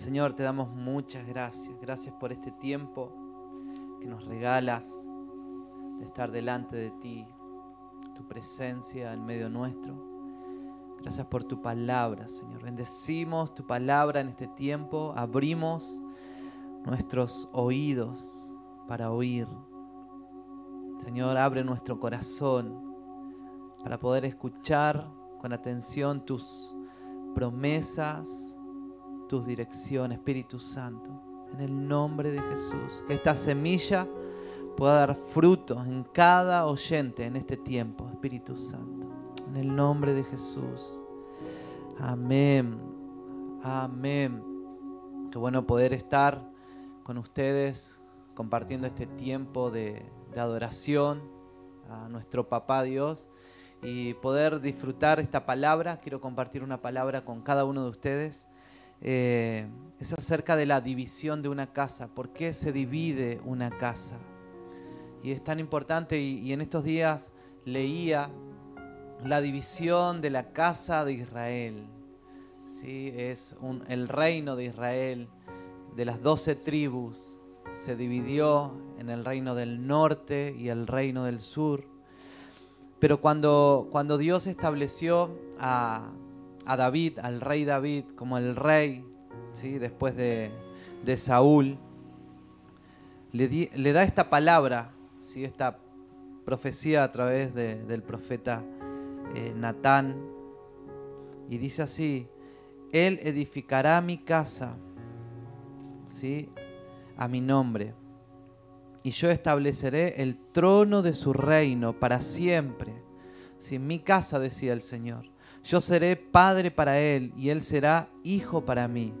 Señor, te damos muchas gracias. Gracias por este tiempo que nos regalas de estar delante de ti, tu presencia en medio nuestro. Gracias por tu palabra, Señor. Bendecimos tu palabra en este tiempo. Abrimos nuestros oídos para oír. Señor, abre nuestro corazón para poder escuchar con atención tus promesas, tus direcciones, Espíritu Santo. En el nombre de Jesús. Que esta semilla pueda dar frutos en cada oyente en este tiempo, Espíritu Santo. En el nombre de Jesús. Amén. Amén. Qué bueno poder estar con ustedes compartiendo este tiempo de, de adoración a nuestro Papá Dios y poder disfrutar esta palabra. Quiero compartir una palabra con cada uno de ustedes. Eh, es acerca de la división de una casa. ¿Por qué se divide una casa? Y es tan importante y, en estos días leía la división de la casa de Israel. ¿Sí? Es el reino de Israel, de las doce tribus, se dividió en el reino del norte y el reino del sur. Pero cuando, cuando Dios estableció a, a David, al rey David, como el rey, ¿sí? después de, de Saúl, le, le, da esta palabra, ¿sí? esta profecía a través de, del profeta eh, Natán, y dice así, Él edificará mi casa, ¿sí? a mi nombre, y yo estableceré el trono de su reino para siempre. Si en mi casa, decía el Señor, yo seré padre para él y él será hijo para mí.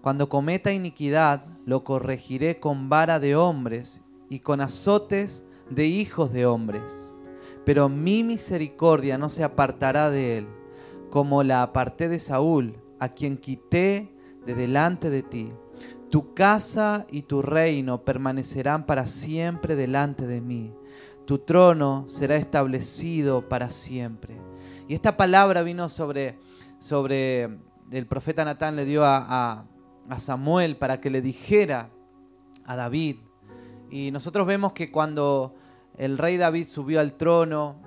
Cuando cometa iniquidad, lo corregiré con vara de hombres y con azotes de hijos de hombres. Pero mi misericordia no se apartará de él, como la aparté de Saúl, a quien quité de delante de ti. Tu casa y tu reino permanecerán para siempre delante de mí. Tu trono será establecido para siempre. Y esta palabra vino sobre, sobre el profeta Natán le dio a, a, Samuel para que le dijera a David. Y nosotros vemos que cuando el rey David subió al trono,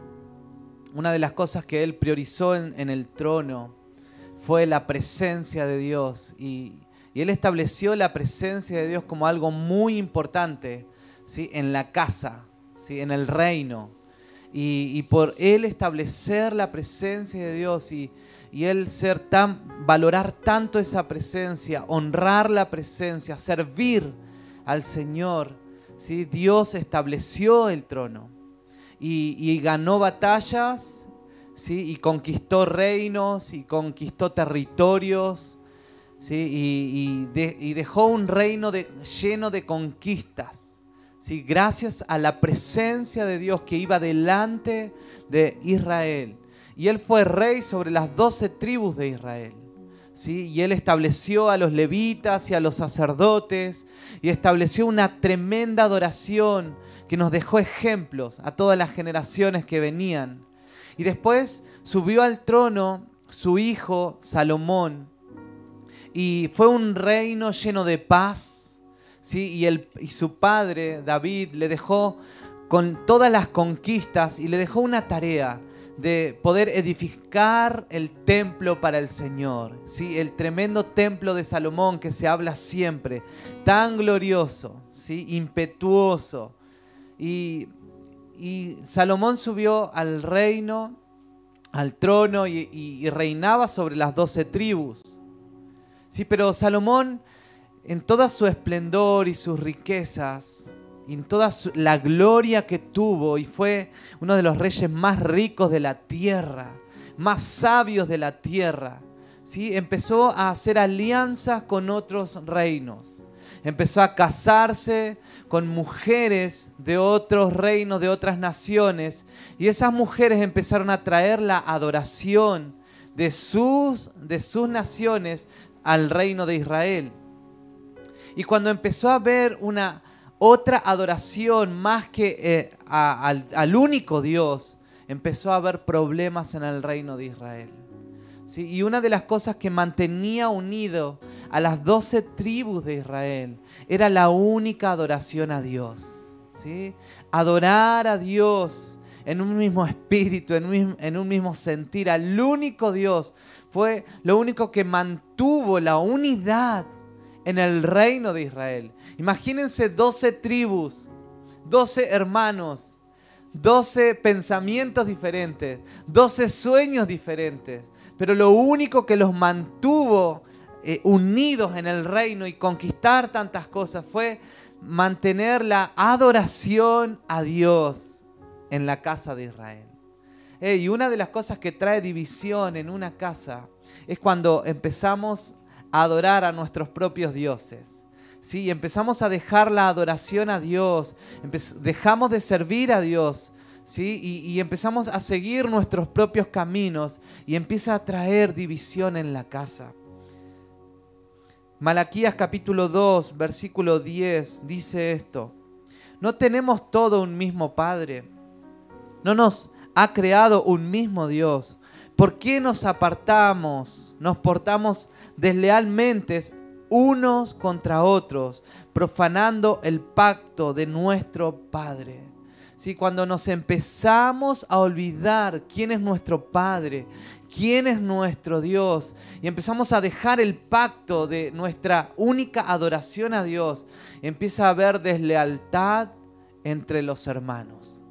una de las cosas que él priorizó en, en el trono fue la presencia de Dios. Y, y, él estableció la presencia de Dios como algo muy importante ¿sí? en la casa, ¿sí? en el reino. Y, por él establecer la presencia de Dios y, él ser tan, valorar tanto esa presencia, honrar la presencia, servir al Señor, ¿sí? Dios estableció el trono y, ganó batallas, ¿sí? y conquistó reinos y conquistó territorios, ¿sí? y, y, de, y dejó un reino lleno de conquistas. ¿Sí? Gracias a la presencia de Dios que iba delante de Israel. Y él fue rey sobre las doce tribus de Israel. ¿sí? Y él estableció a los levitas y a los sacerdotes y estableció una tremenda adoración que nos dejó ejemplos a todas las generaciones que venían. Y después subió al trono su hijo Salomón y fue un reino lleno de paz. ¿Sí? Y, el, y su padre David le dejó con todas las conquistas y le dejó una tarea de poder edificar el templo para el Señor, ¿sí? el tremendo templo de Salomón que se habla siempre, tan glorioso, ¿sí? impetuoso. Y, y Salomón subió al reino, al trono y, y, reinaba sobre las doce tribus. Sí, pero Salomón, en toda su esplendor y sus riquezas, en toda su, la gloria que tuvo y fue uno de los reyes más ricos de la tierra, más sabios de la tierra. ¿sí? Empezó a hacer alianzas con otros reinos. Empezó a casarse con mujeres de otros reinos, de otras naciones. Y esas mujeres empezaron a traer la adoración de sus, de sus naciones al reino de Israel. Y cuando empezó a ver una otra adoración más que eh, al, único Dios, empezó a haber problemas en el reino de Israel. ¿sí? Y una de las cosas que mantenía unido a las doce tribus de Israel era la única adoración a Dios. ¿sí? Adorar a Dios en un mismo espíritu, en un, en un mismo sentir, al único Dios. Fue lo único que mantuvo la unidad en el reino de Israel. Imagínense 12 tribus, 12 hermanos, 12 pensamientos diferentes, 12 sueños diferentes. Pero lo único que los mantuvo eh, unidos en el reino y conquistar tantas cosas fue mantener la adoración a Dios en la casa de Israel. y una de las cosas que trae división en una casa es cuando empezamos adorar a nuestros propios dioses. ¿sí? Empezamos a dejar la adoración a Dios, dejamos de servir a Dios ¿sí? Y, y, empezamos a seguir nuestros propios caminos y empieza a traer división en la casa. Malaquías capítulo 2, versículo 10 dice esto. No tenemos todo un mismo Padre. No nos ha creado un mismo Dios. ¿Por qué nos apartamos, nos portamos deslealmente unos contra otros, profanando el pacto de nuestro Padre. ¿Sí? Cuando nos empezamos a olvidar quién es nuestro Padre, quién es nuestro Dios, y empezamos a dejar el pacto de nuestra única adoración a Dios, empieza a haber deslealtad entre los hermanos.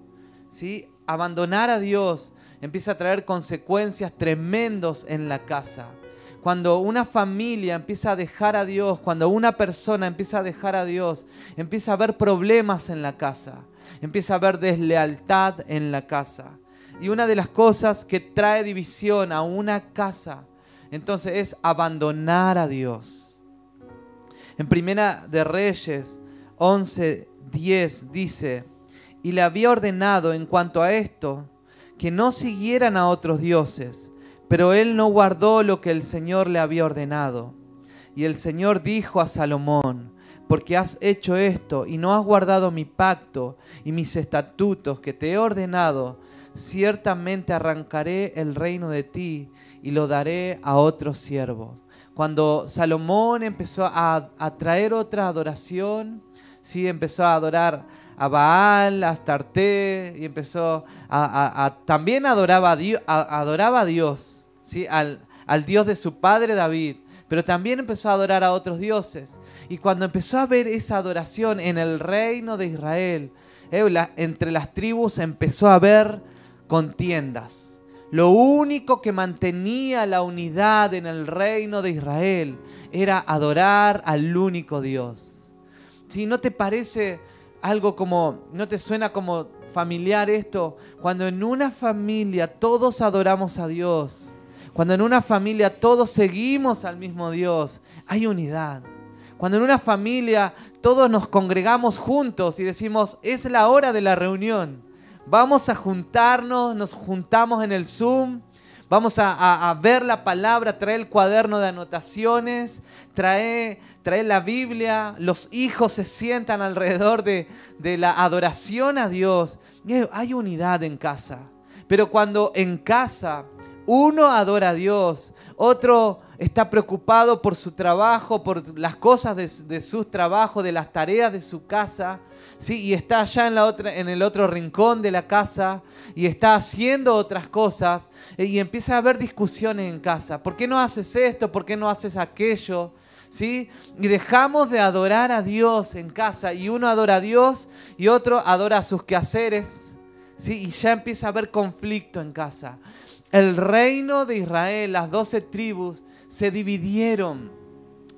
¿Sí? Abandonar a Dios empieza a traer consecuencias tremendos en la casa cuando una familia empieza a dejar a Dios, cuando una persona empieza a dejar a Dios, empieza a haber problemas en la casa, empieza a haber deslealtad en la casa. Y una de las cosas que trae división a una casa, entonces es abandonar a Dios. En Primera de Reyes 11:10 dice, y le había ordenado en cuanto a esto, que no siguieran a otros dioses pero él no guardó lo que el Señor le había ordenado. Y el Señor dijo a Salomón, porque has hecho esto y no has guardado mi pacto y mis estatutos que te he ordenado, ciertamente arrancaré el reino de ti y lo daré a otro siervo. Cuando Salomón empezó a, traer otra adoración, sí, empezó a adorar a Baal, a Astarte, y empezó a, también adoraba a Dios, adoraba a Dios al, al Dios de su padre David, pero también empezó a adorar a otros dioses. Y cuando empezó a ver esa adoración en el reino de Israel, eh, entre las tribus empezó a haber contiendas. Lo único que mantenía la unidad en el reino de Israel era adorar al único Dios. Si no te parece algo como, no te suena como familiar esto, cuando en una familia todos adoramos a Dios, cuando en una familia todos seguimos al mismo Dios, hay unidad. Cuando en una familia todos nos congregamos juntos y decimos, es la hora de la reunión. Vamos a juntarnos, nos juntamos en el Zoom, vamos a, ver la palabra, traer el cuaderno de anotaciones, traer, la Biblia, los hijos se sientan alrededor de, de la adoración a Dios. Hay unidad en casa. Pero cuando en casa uno adora a Dios, otro está preocupado por su trabajo, por las cosas de, de sus trabajos, de las tareas de su casa, ¿sí? y está allá en, la otra, en el otro rincón de la casa y está haciendo otras cosas eh, y empieza a haber discusiones en casa. ¿Por qué no haces esto? ¿Por qué no haces aquello? ¿Sí? Y dejamos de adorar a Dios en casa y uno adora a Dios y otro adora a sus quehaceres. ¿Sí? Y ya empieza a haber conflicto en casa el reino de Israel, las doce tribus, se dividieron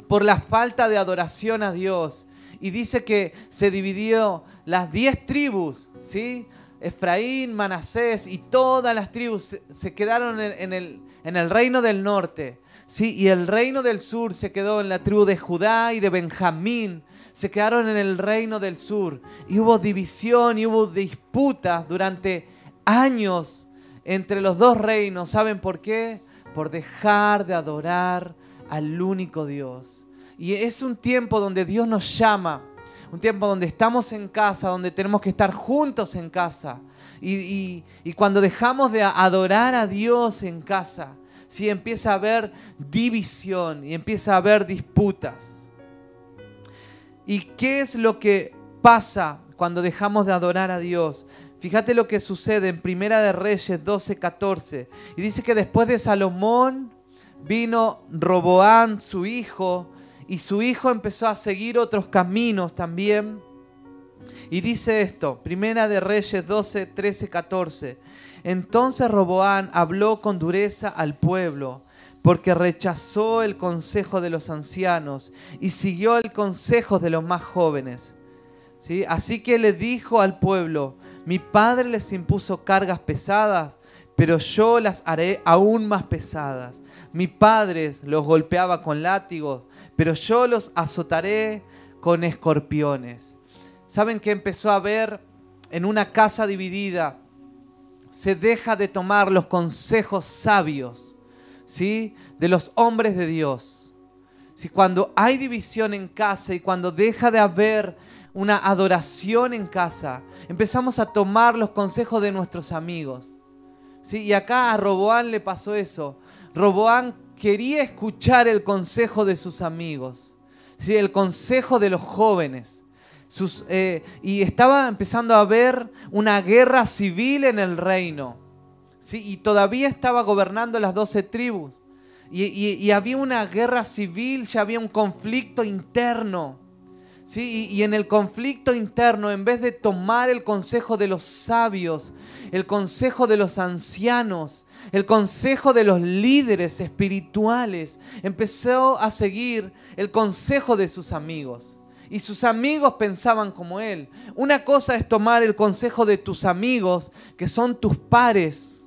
por la falta de adoración a Dios. Y dice que se dividió las diez tribus, ¿sí? Efraín, Manasés y todas las tribus se quedaron en el, en el reino del norte. ¿sí? Y el reino del sur se quedó en la tribu de Judá y de Benjamín. Se quedaron en el reino del sur. Y hubo división y hubo disputas durante años entre los dos reinos. ¿Saben por qué? Por dejar de adorar al único Dios. Y es un tiempo donde Dios nos llama, un tiempo donde estamos en casa, donde tenemos que estar juntos en casa. Y, cuando dejamos de adorar a Dios en casa, si empieza a haber división y empieza a haber disputas. ¿Y qué es lo que pasa cuando dejamos de adorar a Dios? Fíjate lo que sucede en Primera de Reyes 12, 14. Y dice que después de Salomón vino Roboán, su hijo, y su hijo empezó a seguir otros caminos también. Y dice esto, Primera de Reyes 12, 13, 14. Entonces Roboán habló con dureza al pueblo, porque rechazó el consejo de los ancianos y siguió el consejo de los más jóvenes. ¿Sí? Así que le dijo al pueblo, mi padre les impuso cargas pesadas, pero yo las haré aún más pesadas. Mi padre los golpeaba con látigos, pero yo los azotaré con escorpiones. ¿Saben que empezó a haber en una casa dividida? Se deja de tomar los consejos sabios, ¿sí? De los hombres de Dios. Si cuando hay división en casa y cuando deja de haber una adoración en casa, empezamos a tomar los consejos de nuestros amigos. ¿Sí? Y acá a Roboán le pasó eso. Roboán quería escuchar el consejo de sus amigos, ¿sí? el consejo de los jóvenes. Sus, eh, y estaba empezando a haber una guerra civil en el reino. ¿sí? Y todavía estaba gobernando las doce tribus. Y, y había una guerra civil, ya había un conflicto interno. ¿Sí? Y, en el conflicto interno, en vez de tomar el consejo de los sabios, el consejo de los ancianos, el consejo de los líderes espirituales, empezó a seguir el consejo de sus amigos. Y sus amigos pensaban como él. Una cosa es tomar el consejo de tus amigos, que son tus pares,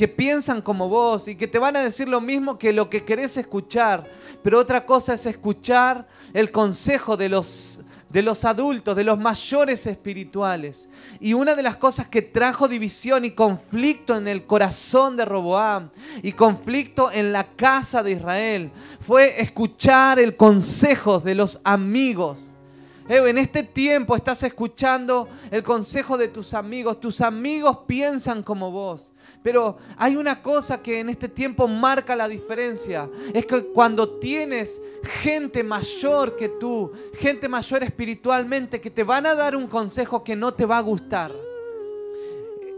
que piensan como vos y que te van a decir lo mismo que lo que querés escuchar. Pero otra cosa es escuchar el consejo de los, de los adultos, de los mayores espirituales. Y una de las cosas que trajo división y conflicto en el corazón de Roboam y conflicto en la casa de Israel fue escuchar el consejo de los amigos en este tiempo estás escuchando el consejo de tus amigos. Tus amigos piensan como vos. Pero hay una cosa que en este tiempo marca la diferencia. Es que cuando tienes gente mayor que tú, gente mayor espiritualmente, que te van a dar un consejo que no te va a gustar.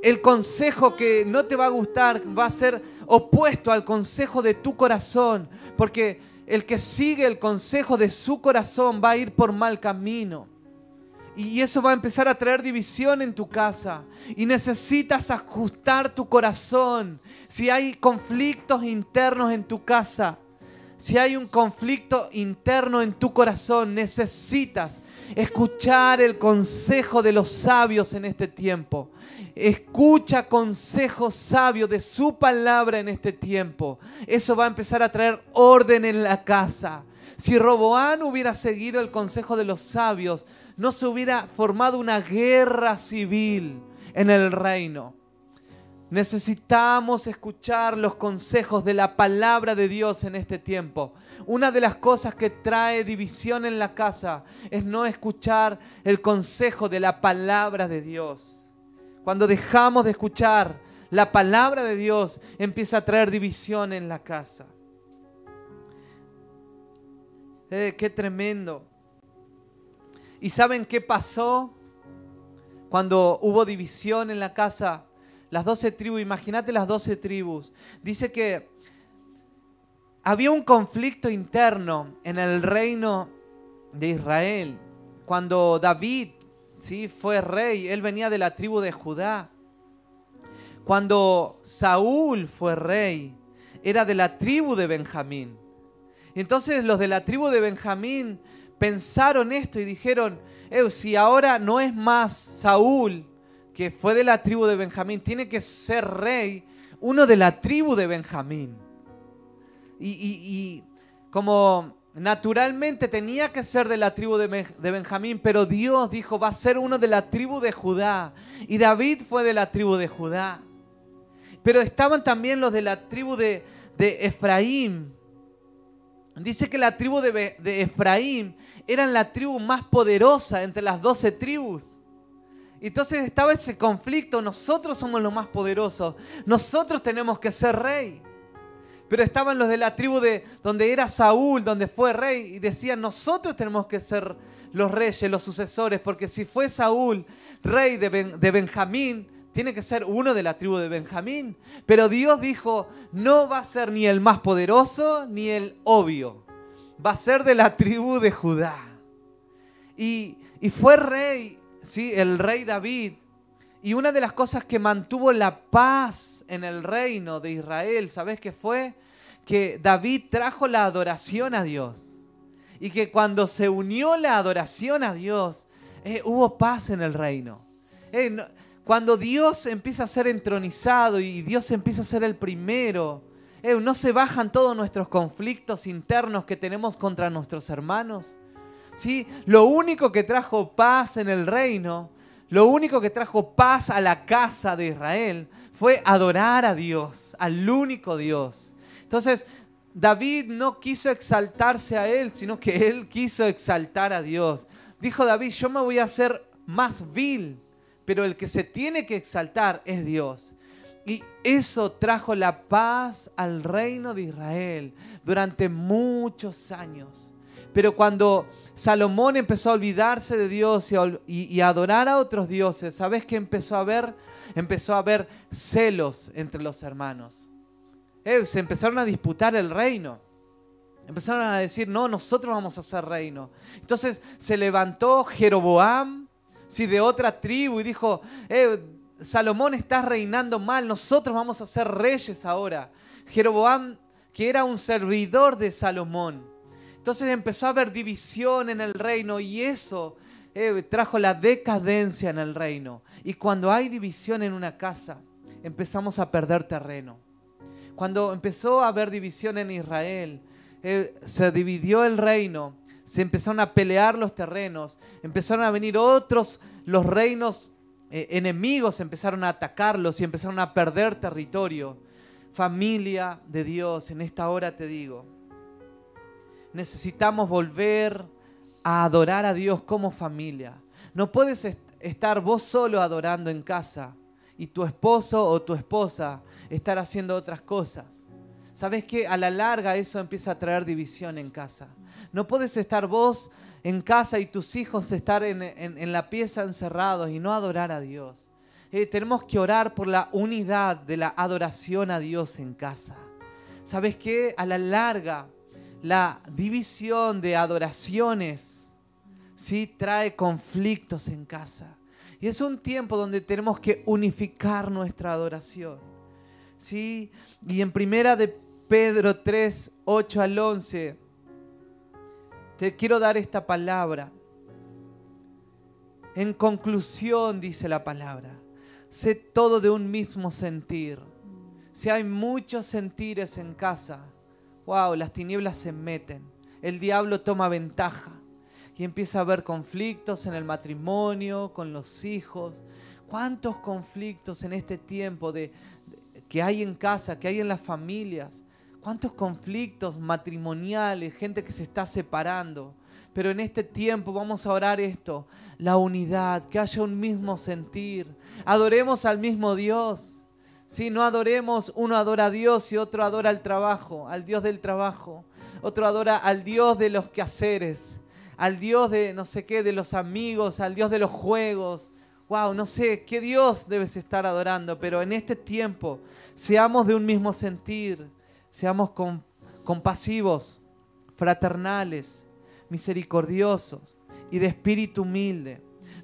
El consejo que no te va a gustar va a ser opuesto al consejo de tu corazón. Porque el que sigue el consejo de su corazón va a ir por mal camino. Y eso va a empezar a traer división en tu casa. Y necesitas ajustar tu corazón. Si hay conflictos internos en tu casa, si hay un conflicto interno en tu corazón, necesitas escuchar el consejo de los sabios en este tiempo. Escucha consejos sabios de su palabra en este tiempo. Eso va a empezar a traer orden en la casa. Si Roboán hubiera seguido el consejo de los sabios, no se hubiera formado una guerra civil en el reino. Necesitamos escuchar los consejos de la palabra de Dios en este tiempo. Una de las cosas que trae división en la casa es no escuchar el consejo de la palabra de Dios. Cuando dejamos de escuchar la palabra de Dios, empieza a traer división en la casa. Eh, qué tremendo. ¿Y saben qué pasó cuando hubo división en la casa? las doce tribus, imagínate las doce tribus. Dice que había un conflicto interno en el reino de Israel. Cuando David ¿sí? fue rey, él venía de la tribu de Judá. Cuando Saúl fue rey, era de la tribu de Benjamín. Entonces los de la tribu de Benjamín pensaron esto y dijeron, si ahora no es más Saúl que fue de la tribu de Benjamín, tiene que ser rey uno de la tribu de Benjamín. Y, como naturalmente tenía que ser de la tribu de, Benjamín, pero Dios dijo, va a ser uno de la tribu de Judá. Y David fue de la tribu de Judá. Pero estaban también los de la tribu de, Efraín. Dice que la tribu de, de Efraín era la tribu más poderosa entre las doce tribus. Entonces estaba ese conflicto, nosotros somos los más poderosos, nosotros tenemos que ser rey. Pero estaban los de la tribu de donde era Saúl, donde fue rey, y decían, nosotros tenemos que ser los reyes, los sucesores, porque si fue Saúl rey de, Benjamín, tiene que ser uno de la tribu de Benjamín. Pero Dios dijo, no va a ser ni el más poderoso ni el obvio, va a ser de la tribu de Judá. Y, y fue rey, ¿sí? el rey David, y una de las cosas que mantuvo la paz en el reino de Israel, ¿sabes qué fue? Que David trajo la adoración a Dios. Y que cuando se unió la adoración a Dios, eh, hubo paz en el reino. Eh, cuando Dios empieza a ser entronizado y Dios empieza a ser el primero, eh, no se bajan todos nuestros conflictos internos que tenemos contra nuestros hermanos. ¿Sí? Lo único que trajo paz en el reino lo único que trajo paz a la casa de Israel fue adorar a Dios, al único Dios. Entonces, David no quiso exaltarse a él, sino que él quiso exaltar a Dios. Dijo David, yo me voy a hacer más vil, pero el que se tiene que exaltar es Dios. Y eso trajo la paz al reino de Israel durante muchos años. Pero cuando Salomón empezó a olvidarse de Dios y, a adorar a otros dioses. ¿Sabes qué empezó a ver? Empezó a haber celos entre los hermanos. Eh, se empezaron a disputar el reino. Empezaron a decir, no, nosotros vamos a hacer reino. Entonces se levantó Jeroboam, sí, de otra tribu, y dijo, eh, Salomón está reinando mal, nosotros vamos a ser reyes ahora. Jeroboam, que era un servidor de Salomón, entonces empezó a haber división en el reino y eso eh, trajo la decadencia en el reino. Y cuando hay división en una casa, empezamos a perder terreno. Cuando empezó a haber división en Israel, eh, se dividió el reino, se empezaron a pelear los terrenos, empezaron a venir otros, los reinos eh, enemigos empezaron a atacarlos y empezaron a perder territorio. Familia de Dios, en esta hora te digo, necesitamos volver a adorar a Dios como familia. No puedes estar vos solo adorando en casa y tu esposo o tu esposa estar haciendo otras cosas. ¿Sabes que a la larga eso empieza a traer división en casa? No puedes estar vos en casa y tus hijos estar en, la pieza encerrados y no adorar a Dios. Eh, tenemos que orar por la unidad de la adoración a Dios en casa. ¿Sabes qué? A la larga la división de adoraciones ¿sí? trae conflictos en casa. Y es un tiempo donde tenemos que unificar nuestra adoración. ¿sí? Y en primera de Pedro 3, 8 al 11, te quiero dar esta palabra. En conclusión, dice la palabra, sé todo de un mismo sentir. Si hay muchos sentires en casa, wow, las tinieblas se meten, el diablo toma ventaja y empieza a haber conflictos en el matrimonio, con los hijos. ¿Cuántos conflictos en este tiempo de, que hay en casa, que hay en las familias? ¿Cuántos conflictos matrimoniales, gente que se está separando? Pero en este tiempo vamos a orar esto, la unidad, que haya un mismo sentir. Adoremos al mismo Dios. Si no adoremos, uno adora a Dios y otro adora al trabajo, al Dios del trabajo. Otro adora al Dios de los quehaceres, al Dios de no sé qué, de los amigos, al Dios de los juegos. Wow, no sé qué Dios debes estar adorando, pero en este tiempo seamos de un mismo sentir, seamos compasivos, fraternales, misericordiosos y de espíritu humilde,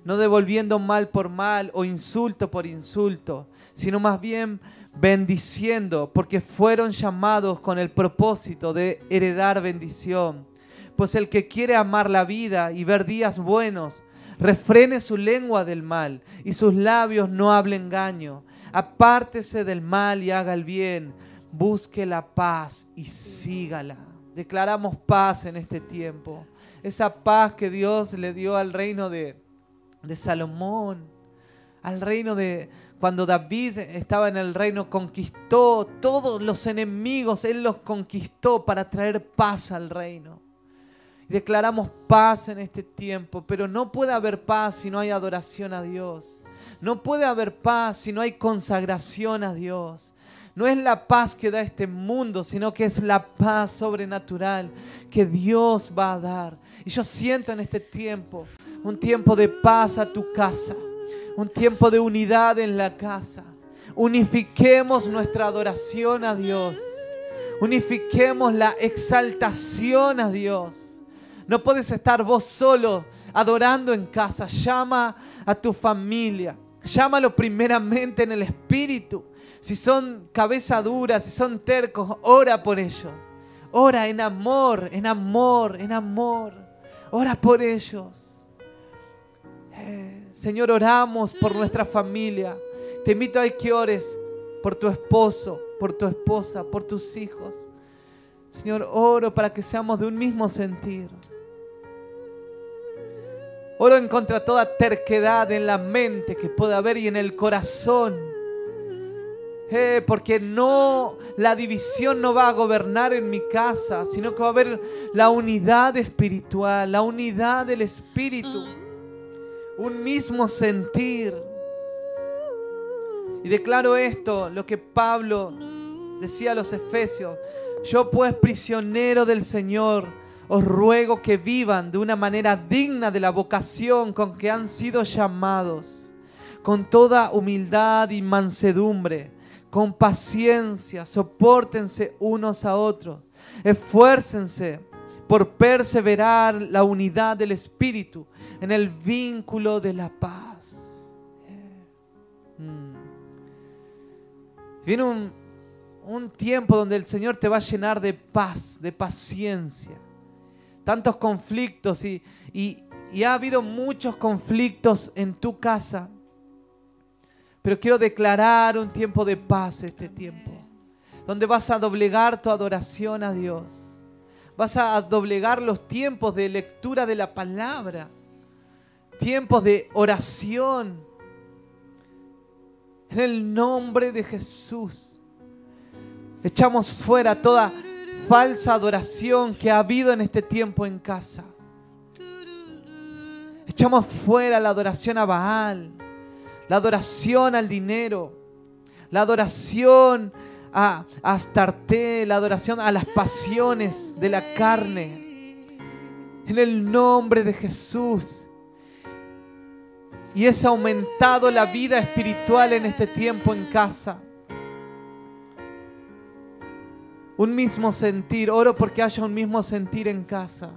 no devolviendo mal por mal o insulto por insulto sino más bien bendiciendo, porque fueron llamados con el propósito de heredar bendición. Pues el que quiere amar la vida y ver días buenos, refrene su lengua del mal y sus labios no hable engaño. Apártese del mal y haga el bien. Busque la paz y sígala. Declaramos paz en este tiempo. Esa paz que Dios le dio al reino de, de Salomón, al reino de, cuando David estaba en el reino, conquistó todos los enemigos, Él los conquistó para traer paz al reino. declaramos paz en este tiempo, pero no puede haber paz si no hay adoración a Dios. No puede haber paz si no hay consagración a Dios. no es la paz que da este mundo, sino que es la paz sobrenatural que Dios va a dar. Y yo siento en este tiempo un tiempo de paz a tu casa, un tiempo de unidad en la casa. Unifiquemos nuestra adoración a Dios. Unifiquemos la exaltación a Dios. No puedes estar vos solo adorando en casa. Llama a tu familia. Llámalo primeramente en el espíritu. Si son cabeza dura, si son tercos, ora por ellos. Ora en amor, en amor, en amor. Ora por ellos. Señor, oramos por nuestra familia. Te invito a que ores por tu esposo, por tu esposa, por tus hijos. Señor, oro para que seamos de un mismo sentir. Oro en contra toda terquedad en la mente que pueda haber y en el corazón eh, porque no, la división no va a gobernar en mi casa, sino que va a haber la unidad espiritual, la unidad del espíritu, un mismo sentir. Y declaro esto, lo que Pablo decía a los efesios, yo pues prisionero del Señor, os ruego que vivan de una manera digna de la vocación con que han sido llamados, con toda humildad y mansedumbre con paciencia, soportense unos a otros, esfuércense por perseverar la unidad del Espíritu en el vínculo de la paz. Mm. Viene un, un tiempo donde el Señor te va a llenar de paz, de paciencia. Tantos conflictos y, y, y ha habido muchos conflictos en tu casa pero quiero declarar un tiempo de paz este tiempo, donde vas a doblegar tu adoración a Dios. Vas a doblegar los tiempos de lectura de la palabra, tiempos de oración. En el nombre de Jesús, echamos fuera toda falsa adoración que ha habido en este tiempo en casa. Echamos fuera la adoración a Baal la adoración al dinero, la adoración a, Astarte, la adoración a las pasiones de la carne. En el nombre de Jesús. Y es aumentado la vida espiritual en este tiempo en casa. Un mismo sentir. Oro porque haya un mismo sentir en casa.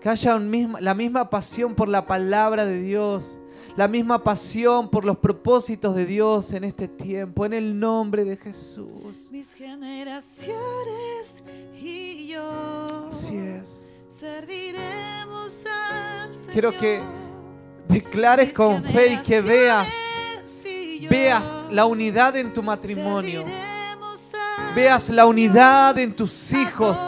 Que haya la misma pasión por la palabra de Dios la misma pasión por los propósitos de Dios en este tiempo, en el nombre de Jesús. Mis generaciones y yo. Así es. Serviremos al Señor. Quiero que declares con fe y que veas, veas la unidad en tu matrimonio. Veas la unidad en tus hijos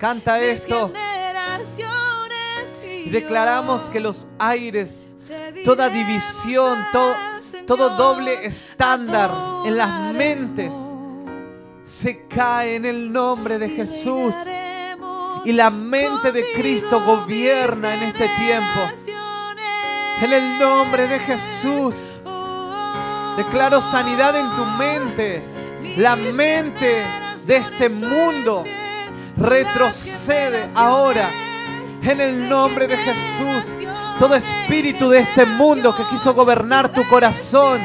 Canta esto. Declaramos que los aires, toda división, todo, todo doble estándar en las mentes se cae en el nombre de Jesús. Y la mente de Cristo gobierna en este tiempo. En el nombre de Jesús. Declaro sanidad en tu mente. La mente de este mundo retrocede ahora en el nombre de Jesús. Todo espíritu de este mundo que quiso gobernar tu corazón.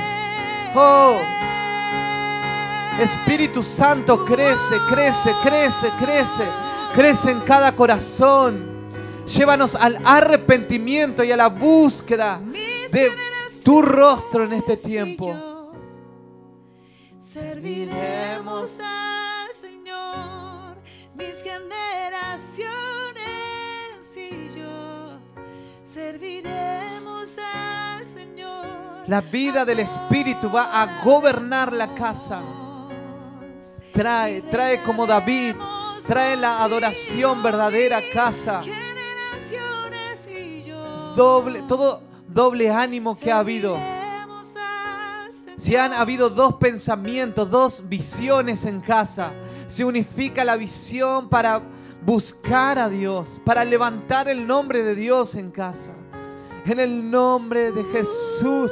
Oh, Espíritu Santo crece, crece, crece, crece, crece en cada corazón. Llévanos al arrepentimiento y a la búsqueda de tu rostro en este tiempo. Serviremos al Señor mis generaciones serviremos al Señor. La vida del Espíritu va a gobernar la casa. Trae, trae como David, trae la adoración verdadera a casa. Doble, todo doble ánimo que ha habido Si han habido dos pensamientos, dos visiones en casa, se unifica la visión para buscar a Dios, para levantar el nombre de Dios en casa. En el nombre de Jesús.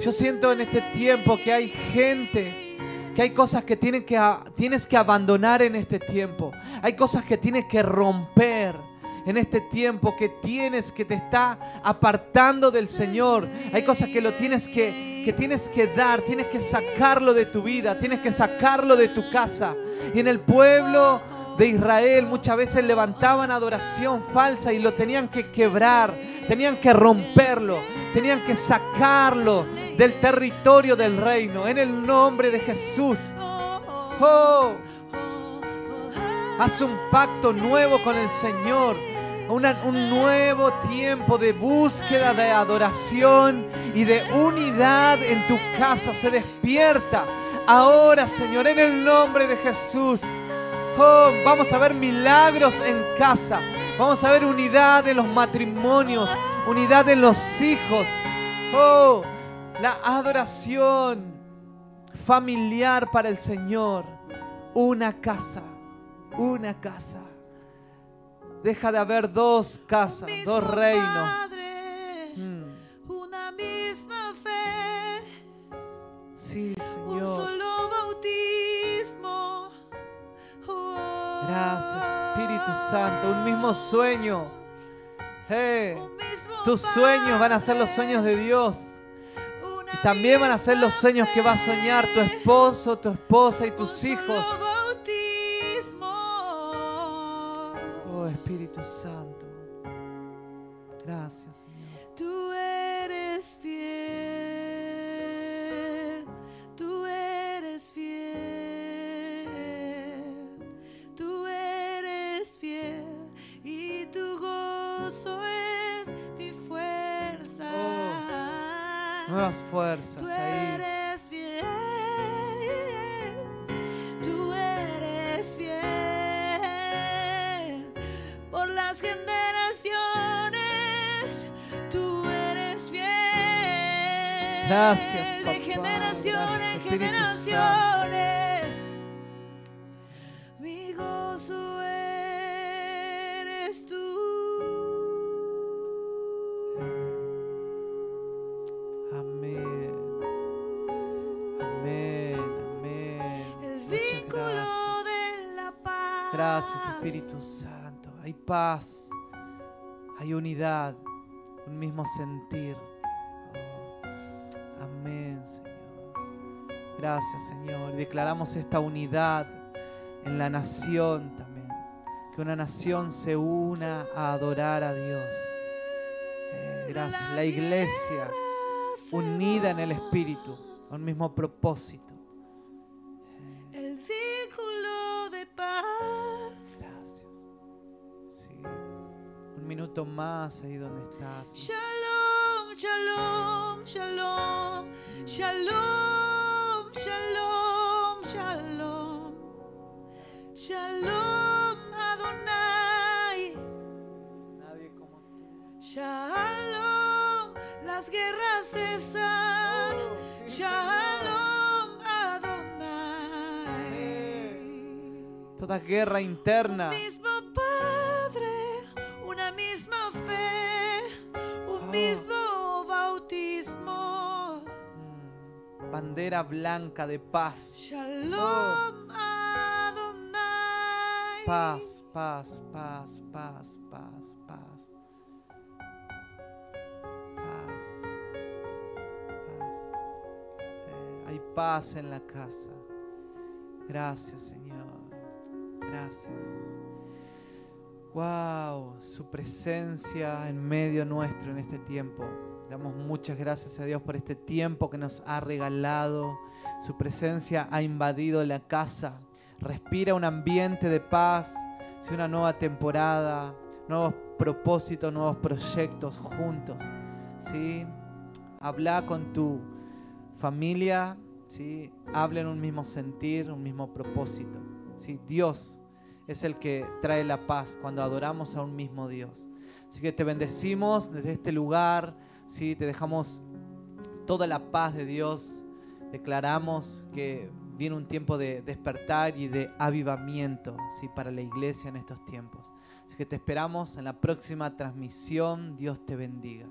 Yo siento en este tiempo que hay gente, que hay cosas que, tienen que tienes que abandonar en este tiempo. Hay cosas que tienes que romper en este tiempo que tienes que te está apartando del Señor. Hay cosas que lo tienes que que tienes que dar, tienes que sacarlo de tu vida, tienes que sacarlo de tu casa. Y en el pueblo de Israel muchas veces levantaban adoración falsa y lo tenían que quebrar, tenían que romperlo, tenían que sacarlo del territorio del reino en el nombre de Jesús. Oh, haz un pacto nuevo con el Señor un nuevo tiempo de búsqueda, de adoración y de unidad en tu casa. Se despierta ahora, Señor, en el nombre de Jesús. Oh, vamos a ver milagros en casa. Vamos a ver unidad en los matrimonios, unidad en los hijos. Oh, la adoración familiar para el Señor. Una casa, una casa. Deja de haber dos casas, dos reinos. Mm. Una misma fe. Sí, Señor. Un solo bautismo. Oh. Gracias, Espíritu Santo. Un mismo sueño. tus sueños van a ser los sueños de Dios. Y también van a ser los sueños que va a soñar tu esposo, tu esposa y tus hijos. Espíritu Santo. Gracias, Señor. Tú eres fiel. Nuevas fuerzas. Tú eres fiel. Tú eres fiel las generaciones, tú eres fiel. Gracias, papá. De generación en generaciones, paz, hay unidad, un mismo sentir. Oh, amén, Señor. Gracias, Señor. Declaramos esta unidad en la nación también. Que una nación se una a adorar a Dios. Eh, gracias. La iglesia unida en el Espíritu, un mismo propósito. Minuto más ahí donde estás. Shalom, shalom, shalom, shalom, shalom, shalom, shalom, Adonai. Nadie como tú. Shalom, las guerras cesan. Oh, shalom, Adonai. Toda guerra interna. Mismo mismo bautismo. Mm, bandera blanca de paz. Shalom Paz, paz, paz, paz, paz, paz. Paz. Paz. Eh, hay paz en la casa. Gracias, Señor. Gracias. Wow, su presencia en medio nuestro en este tiempo. Damos muchas gracias a Dios por este tiempo que nos ha regalado. Su presencia ha invadido la casa. Respira un ambiente de paz. una nueva temporada, nuevos propósitos, nuevos proyectos juntos. ¿sí? Habla con tu familia. ¿sí? Habla en un mismo sentir, un mismo propósito. ¿sí? Dios es el que trae la paz cuando adoramos a un mismo Dios. Así que te bendecimos desde este lugar, ¿sí? te dejamos toda la paz de Dios. Declaramos que viene un tiempo de despertar y de avivamiento ¿sí? para la iglesia en estos tiempos. Así que te esperamos en la próxima transmisión. Dios te bendiga.